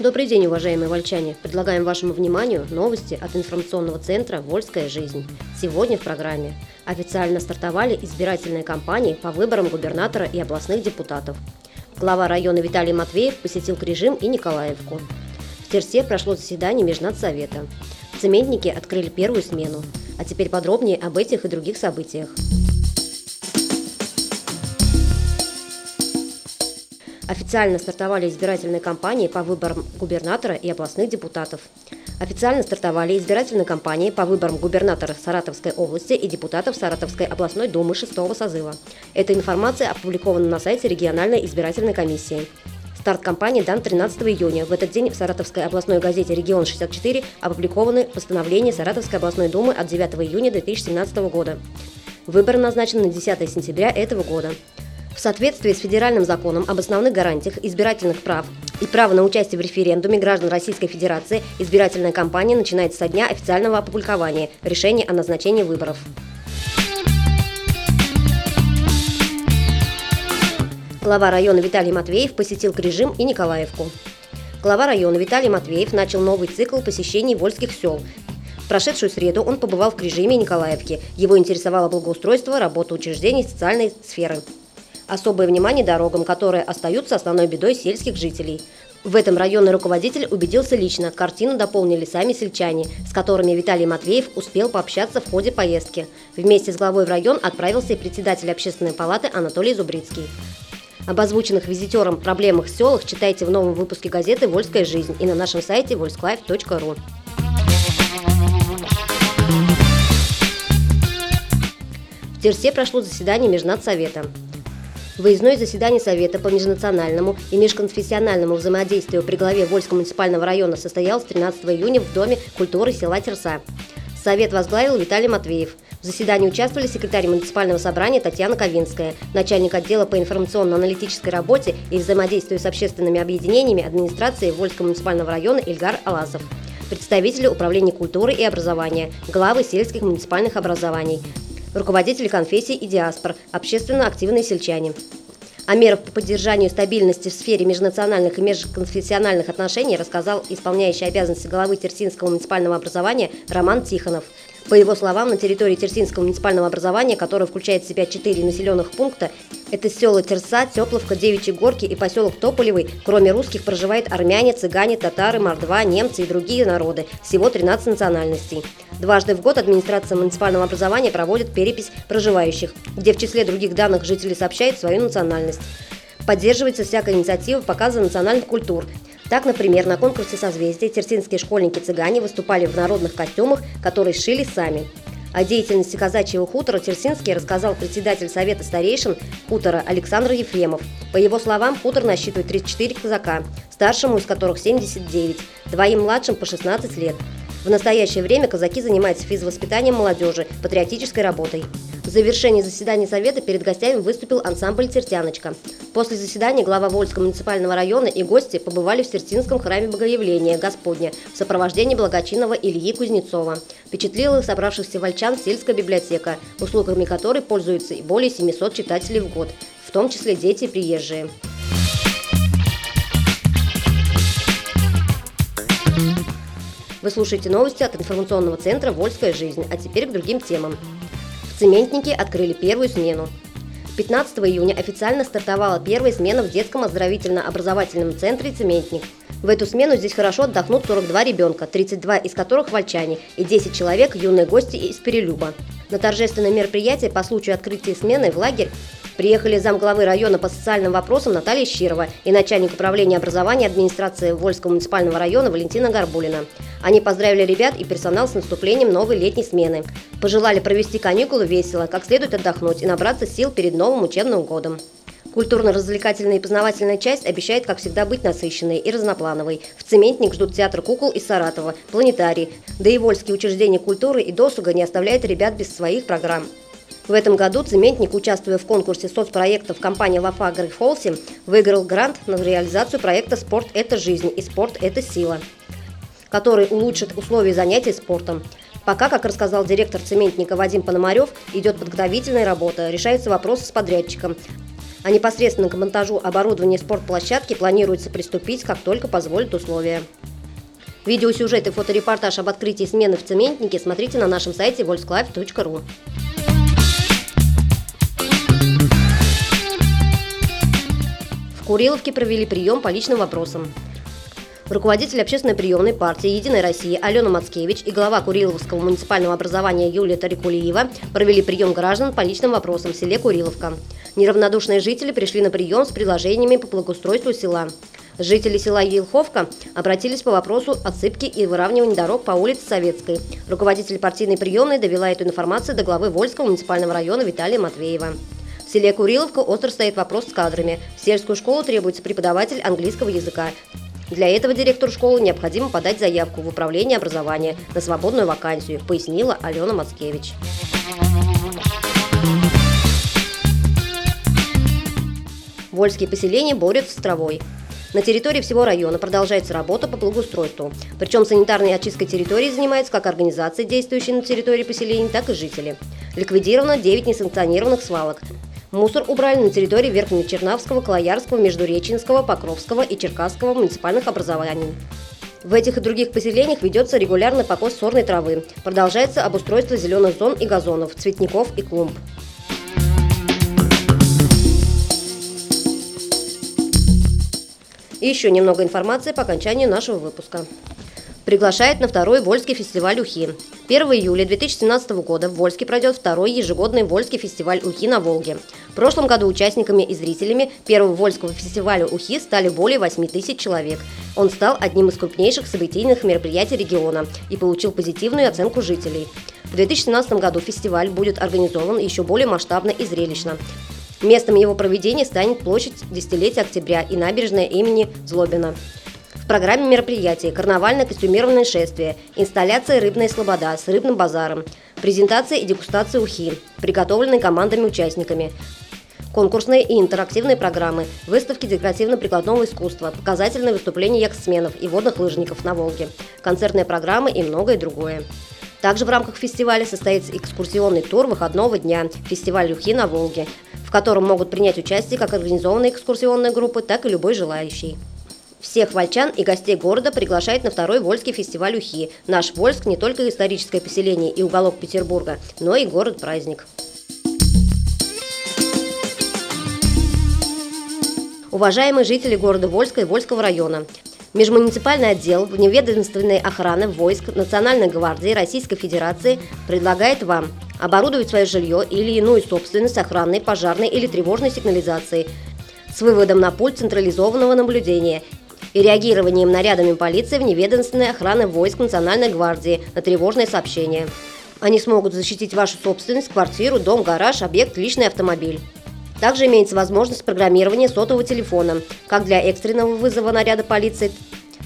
Добрый день, уважаемые вольчане! Предлагаем вашему вниманию новости от информационного центра «Вольская жизнь». Сегодня в программе официально стартовали избирательные кампании по выборам губернатора и областных депутатов. Глава района Виталий Матвеев посетил Крижим и Николаевку. В Терсе прошло заседание Межнадсовета. Цементники открыли первую смену. А теперь подробнее об этих и других событиях. Официально стартовали избирательные кампании по выборам губернатора и областных депутатов. Официально стартовали избирательные кампании по выборам губернатора Саратовской области и депутатов Саратовской областной думы шестого созыва. Эта информация опубликована на сайте региональной избирательной комиссии. Старт кампании дан 13 июня. В этот день в Саратовской областной газете «Регион-64» опубликованы постановления Саратовской областной думы от 9 июня 2017 года. Выбор назначен на 10 сентября этого года. В соответствии с федеральным законом об основных гарантиях избирательных прав и права на участие в референдуме граждан Российской Федерации избирательная кампания начинается со дня официального опубликования решения о назначении выборов. Глава района Виталий Матвеев посетил Крижим и Николаевку. Глава района Виталий Матвеев начал новый цикл посещений вольских сел в прошедшую среду он побывал в Крижиме и Николаевке. Его интересовало благоустройство, работа учреждений социальной сферы. Особое внимание дорогам, которые остаются основной бедой сельских жителей. В этом районный руководитель убедился лично, картину дополнили сами сельчане, с которыми Виталий Матвеев успел пообщаться в ходе поездки. Вместе с главой в район отправился и председатель общественной палаты Анатолий Зубрицкий. Об озвученных визитерам проблемах в селах читайте в новом выпуске газеты «Вольская жизнь» и на нашем сайте volsklife.ru. В Терсе прошло заседание Межнадсовета. Выездное заседание Совета по межнациональному и межконфессиональному взаимодействию при главе Вольского муниципального района состоялось 13 июня в Доме культуры села Терса. Совет возглавил Виталий Матвеев. В заседании участвовали секретарь муниципального собрания Татьяна Ковинская, начальник отдела по информационно-аналитической работе и взаимодействию с общественными объединениями администрации Вольского муниципального района Ильгар Алазов, представители управления культуры и образования, главы сельских муниципальных образований, руководители конфессий и диаспор, общественно активные сельчане. О мерах по поддержанию стабильности в сфере межнациональных и межконфессиональных отношений рассказал исполняющий обязанности главы Терсинского муниципального образования Роман Тихонов. По его словам, на территории Терсинского муниципального образования, которое включает в себя четыре населенных пункта, это села Терса, Тепловка, Девичьи Горки и поселок Тополевый. Кроме русских проживают армяне, цыгане, татары, мордва, немцы и другие народы. Всего 13 национальностей. Дважды в год администрация муниципального образования проводит перепись проживающих, где в числе других данных жители сообщают свою национальность. Поддерживается всякая инициатива показа национальных культур. Так, например, на конкурсе созвездия терсинские школьники-цыгане выступали в народных костюмах, которые сшили сами. О деятельности казачьего хутора Терсинский рассказал председатель Совета старейшин хутора Александр Ефремов. По его словам, хутор насчитывает 34 казака, старшему из которых 79, двоим младшим по 16 лет. В настоящее время казаки занимаются физвоспитанием молодежи, патриотической работой. В завершении заседания Совета перед гостями выступил ансамбль «Тертяночка». После заседания глава Вольского муниципального района и гости побывали в Сертинском храме Богоявления Господня в сопровождении благочинного Ильи Кузнецова. Впечатлила собравшихся вольчан сельская библиотека, услугами которой пользуются и более 700 читателей в год, в том числе дети и приезжие. Вы слушаете новости от информационного центра «Вольская жизнь», а теперь к другим темам. Цементники открыли первую смену. 15 июня официально стартовала первая смена в детском оздоровительно-образовательном центре «Цементник». В эту смену здесь хорошо отдохнут 42 ребенка, 32 из которых вольчане, и 10 человек – юные гости из Перелюба. На торжественное мероприятие по случаю открытия смены в лагерь Приехали замглавы района по социальным вопросам Наталья Щирова и начальник управления образования администрации Вольского муниципального района Валентина Горбулина. Они поздравили ребят и персонал с наступлением новой летней смены. Пожелали провести каникулы весело, как следует отдохнуть и набраться сил перед новым учебным годом. Культурно-развлекательная и познавательная часть обещает, как всегда, быть насыщенной и разноплановой. В «Цементник» ждут театр кукол из Саратова, планетарий, да и вольские учреждения культуры и досуга не оставляют ребят без своих программ. В этом году «Цементник», участвуя в конкурсе соцпроектов компании «Вафа Холси», выиграл грант на реализацию проекта «Спорт – это жизнь» и «Спорт – это сила», который улучшит условия занятий спортом. Пока, как рассказал директор цементника Вадим Пономарев, идет подготовительная работа, решается вопрос с подрядчиком. а непосредственно к монтажу оборудования спортплощадки планируется приступить, как только позволят условия. Видеосюжет и фоторепортаж об открытии смены в цементнике смотрите на нашем сайте volkslife.ru. Куриловке провели прием по личным вопросам. Руководитель общественной приемной партии «Единая Россия» Алена Мацкевич и глава Куриловского муниципального образования Юлия Тарикулиева провели прием граждан по личным вопросам в селе Куриловка. Неравнодушные жители пришли на прием с предложениями по благоустройству села. Жители села Елховка обратились по вопросу отсыпки и выравнивания дорог по улице Советской. Руководитель партийной приемной довела эту информацию до главы Вольского муниципального района Виталия Матвеева. В селе Куриловка остро стоит вопрос с кадрами. В сельскую школу требуется преподаватель английского языка. Для этого директору школы необходимо подать заявку в управление образования на свободную вакансию, пояснила Алена Мацкевич. Вольские поселения борются с травой. На территории всего района продолжается работа по благоустройству. Причем санитарной очисткой территории занимаются как организации, действующие на территории поселений, так и жители. Ликвидировано 9 несанкционированных свалок. Мусор убрали на территории Верхнечернавского, Клоярского, Междуреченского, Покровского и Черкасского муниципальных образований. В этих и других поселениях ведется регулярный покос сорной травы. Продолжается обустройство зеленых зон и газонов, цветников и клумб. И еще немного информации по окончанию нашего выпуска. Приглашает на второй Вольский фестиваль Ухи. 1 июля 2017 года в Вольске пройдет второй ежегодный Вольский фестиваль Ухи на Волге. В прошлом году участниками и зрителями первого Вольского фестиваля Ухи стали более 8 тысяч человек. Он стал одним из крупнейших событийных мероприятий региона и получил позитивную оценку жителей. В 2017 году фестиваль будет организован еще более масштабно и зрелищно. Местом его проведения станет площадь Десятилетия Октября и набережная имени Злобина. Программе мероприятия карнавальное костюмированное шествие, инсталляция «Рыбная слобода» с рыбным базаром, презентация и дегустация ухи, приготовленные командами-участниками, конкурсные и интерактивные программы, выставки декоративно-прикладного искусства, показательные выступления яхтсменов и водных лыжников на Волге, концертные программы и многое другое. Также в рамках фестиваля состоится экскурсионный тур выходного дня «Фестиваль Ухи на Волге», в котором могут принять участие как организованные экскурсионные группы, так и любой желающий. Всех вольчан и гостей города приглашает на второй Вольский фестиваль Ухи. Наш Вольск не только историческое поселение и уголок Петербурга, но и город-праздник. Уважаемые жители города Вольска и Вольского района, Межмуниципальный отдел вневедомственной охраны войск Национальной гвардии Российской Федерации предлагает вам оборудовать свое жилье или иную собственность охранной, пожарной или тревожной сигнализацией с выводом на пульт централизованного наблюдения и реагированием нарядами полиции в неведомственной охраны войск Национальной гвардии на тревожные сообщения. Они смогут защитить вашу собственность, квартиру, дом, гараж, объект, личный автомобиль. Также имеется возможность программирования сотового телефона, как для экстренного вызова наряда полиции,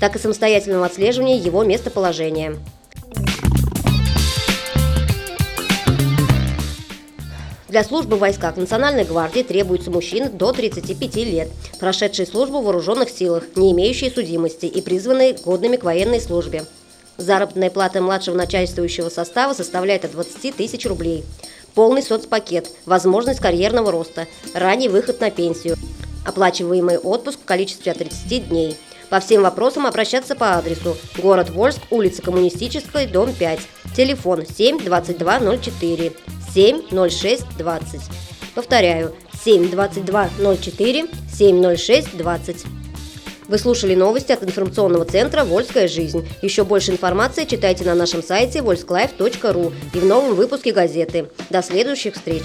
так и самостоятельного отслеживания его местоположения. Для службы в войсках Национальной гвардии требуются мужчины до 35 лет, прошедшие службу в вооруженных силах, не имеющие судимости и призванные годными к военной службе. Заработная плата младшего начальствующего состава составляет от 20 тысяч рублей. Полный соцпакет, возможность карьерного роста, ранний выход на пенсию, оплачиваемый отпуск в количестве от 30 дней. По всем вопросам обращаться по адресу город Вольск, улица Коммунистическая, дом 5, телефон 7 22 04 706 20. Повторяю, 722 04 706 20. Вы слушали новости от информационного центра «Вольская жизнь». Еще больше информации читайте на нашем сайте volsklife.ru и в новом выпуске газеты. До следующих встреч!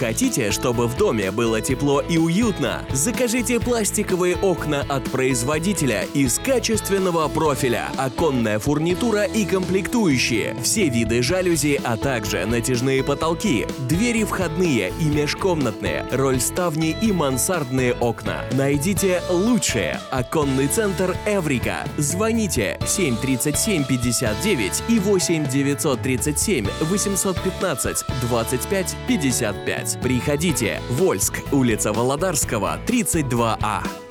Хотите, чтобы в доме было тепло и уютно? Закажите пластиковые окна от производителя из качественного профиля, оконная фурнитура и комплектующие, все виды жалюзи, а также натяжные потолки, двери входные и межкомнатные, роль ставни и мансардные окна. Найдите лучшее. Оконный центр Эврика. Звоните 737 59 и 8 937 815 25 55. Приходите. Вольск, улица Володарского, 32А.